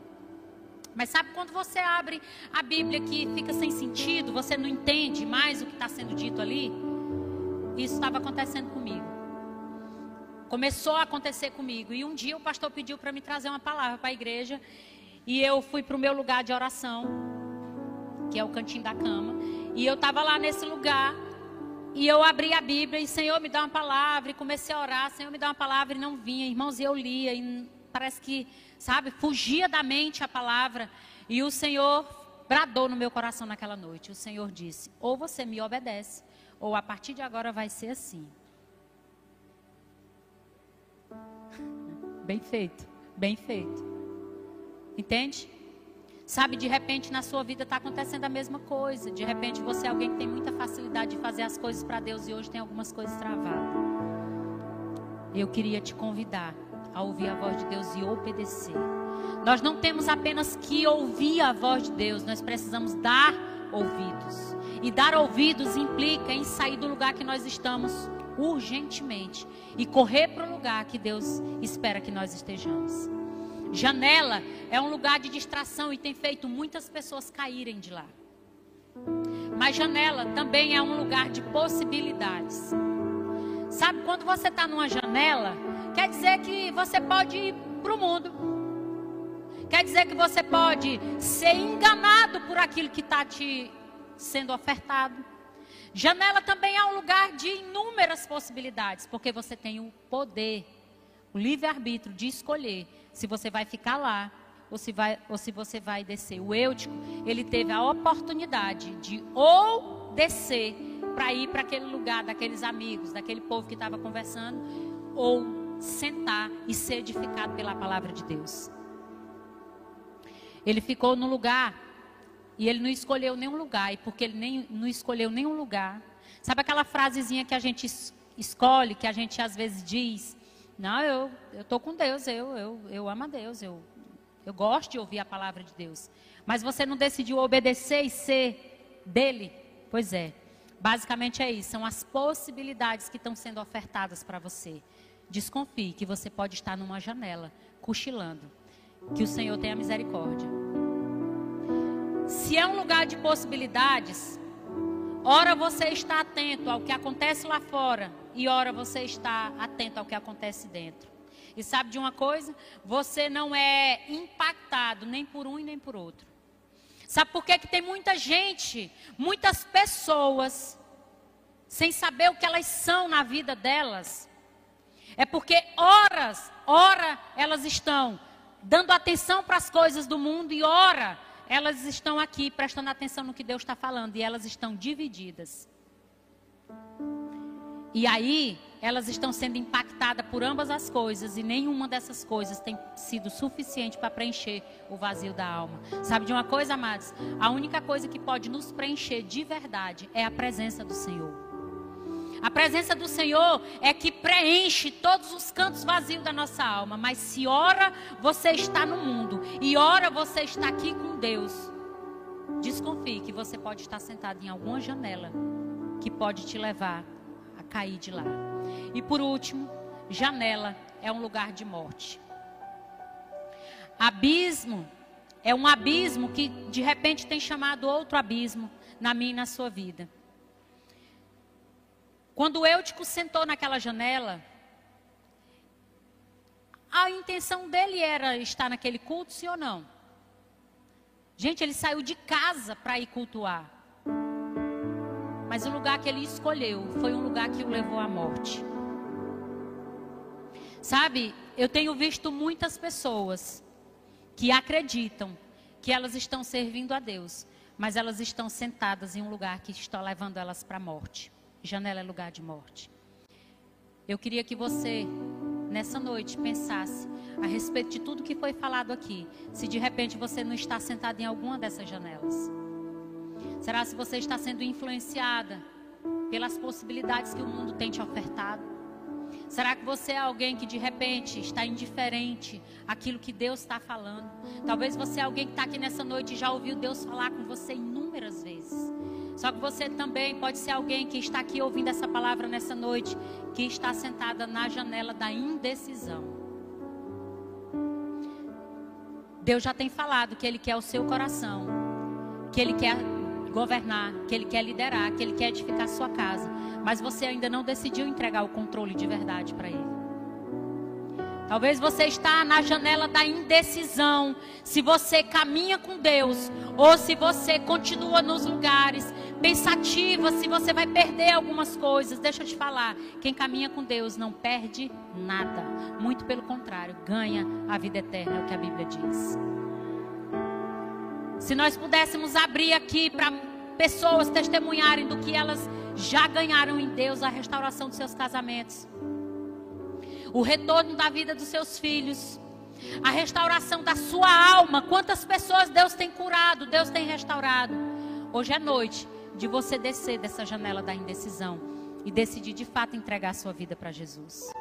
Mas sabe quando você abre a Bíblia que fica sem sentido, você não entende mais o que está sendo dito ali? Isso estava acontecendo comigo. Começou a acontecer comigo. E um dia o pastor pediu para me trazer uma palavra para a igreja. E eu fui para o meu lugar de oração, que é o cantinho da cama. E eu estava lá nesse lugar. E eu abri a Bíblia e Senhor me dá uma palavra. E comecei a orar. Senhor me dá uma palavra e não vinha. Irmãos, e eu lia. E parece que sabe, fugia da mente a palavra. E o Senhor bradou no meu coração naquela noite. O Senhor disse: ou você me obedece, ou a partir de agora vai ser assim. Bem feito, bem feito. Entende? Sabe, de repente na sua vida está acontecendo a mesma coisa. De repente você é alguém que tem muita facilidade de fazer as coisas para Deus e hoje tem algumas coisas travadas. Eu queria te convidar a ouvir a voz de Deus e obedecer. Nós não temos apenas que ouvir a voz de Deus, nós precisamos dar ouvidos. E dar ouvidos implica em sair do lugar que nós estamos urgentemente e correr para o lugar que Deus espera que nós estejamos. Janela é um lugar de distração e tem feito muitas pessoas caírem de lá. Mas janela também é um lugar de possibilidades. Sabe, quando você está numa janela, Quer dizer que você pode ir para o mundo. Quer dizer que você pode ser enganado por aquilo que está te sendo ofertado. Janela também é um lugar de inúmeras possibilidades, porque você tem o poder, o livre-arbítrio de escolher se você vai ficar lá ou se, vai, ou se você vai descer. O Eutico, ele teve a oportunidade de ou descer para ir para aquele lugar daqueles amigos, daquele povo que estava conversando, ou sentar e ser edificado pela palavra de Deus. Ele ficou no lugar e ele não escolheu nenhum lugar, e porque ele nem, não escolheu nenhum lugar. Sabe aquela frasezinha que a gente escolhe, que a gente às vezes diz: Não, eu estou com Deus, eu, eu, eu amo a Deus, eu, eu gosto de ouvir a palavra de Deus. Mas você não decidiu obedecer e ser dele? Pois é. Basicamente é isso, são as possibilidades que estão sendo ofertadas para você. Desconfie que você pode estar numa janela, cochilando. Que o Senhor tenha misericórdia. Se é um lugar de possibilidades, ora você está atento ao que acontece lá fora e ora você está atento ao que acontece dentro. E sabe de uma coisa? Você não é impactado nem por um e nem por outro. Sabe por que, que tem muita gente, muitas pessoas, sem saber o que elas são na vida delas, é porque horas, ora elas estão dando atenção para as coisas do mundo e ora elas estão aqui prestando atenção no que Deus está falando e elas estão divididas. E aí elas estão sendo impactadas por ambas as coisas e nenhuma dessas coisas tem sido suficiente para preencher o vazio da alma. Sabe de uma coisa, amados? A única coisa que pode nos preencher de verdade é a presença do Senhor. A presença do Senhor é que preenche todos os cantos vazios da nossa alma. Mas se ora você está no mundo e ora você está aqui com Deus, desconfie que você pode estar sentado em alguma janela que pode te levar cair de lá. E por último, janela é um lugar de morte. Abismo é um abismo que de repente tem chamado outro abismo na minha e na sua vida. Quando o Eutico sentou naquela janela, a intenção dele era estar naquele culto, sim ou não? Gente, ele saiu de casa para ir cultuar. Mas o lugar que ele escolheu foi um lugar que o levou à morte. Sabe, eu tenho visto muitas pessoas que acreditam que elas estão servindo a Deus, mas elas estão sentadas em um lugar que está levando elas para a morte. Janela é lugar de morte. Eu queria que você, nessa noite, pensasse a respeito de tudo que foi falado aqui. Se de repente você não está sentado em alguma dessas janelas. Será se você está sendo influenciada pelas possibilidades que o mundo tem te ofertado? Será que você é alguém que de repente está indiferente àquilo que Deus está falando? Talvez você é alguém que está aqui nessa noite e já ouviu Deus falar com você inúmeras vezes. Só que você também pode ser alguém que está aqui ouvindo essa palavra nessa noite, que está sentada na janela da indecisão. Deus já tem falado que Ele quer o seu coração, que Ele quer governar, que Ele quer liderar, que Ele quer edificar a sua casa mas você ainda não decidiu entregar o controle de verdade para Ele. Talvez você está na janela da indecisão, se você caminha com Deus ou se você continua nos lugares pensativa, se você vai perder algumas coisas. Deixa eu te falar, quem caminha com Deus não perde nada, muito pelo contrário, ganha a vida eterna, é o que a Bíblia diz. Se nós pudéssemos abrir aqui para pessoas testemunharem do que elas já ganharam em Deus a restauração dos seus casamentos, o retorno da vida dos seus filhos, a restauração da sua alma. Quantas pessoas Deus tem curado, Deus tem restaurado. Hoje é noite de você descer dessa janela da indecisão e decidir de fato entregar a sua vida para Jesus.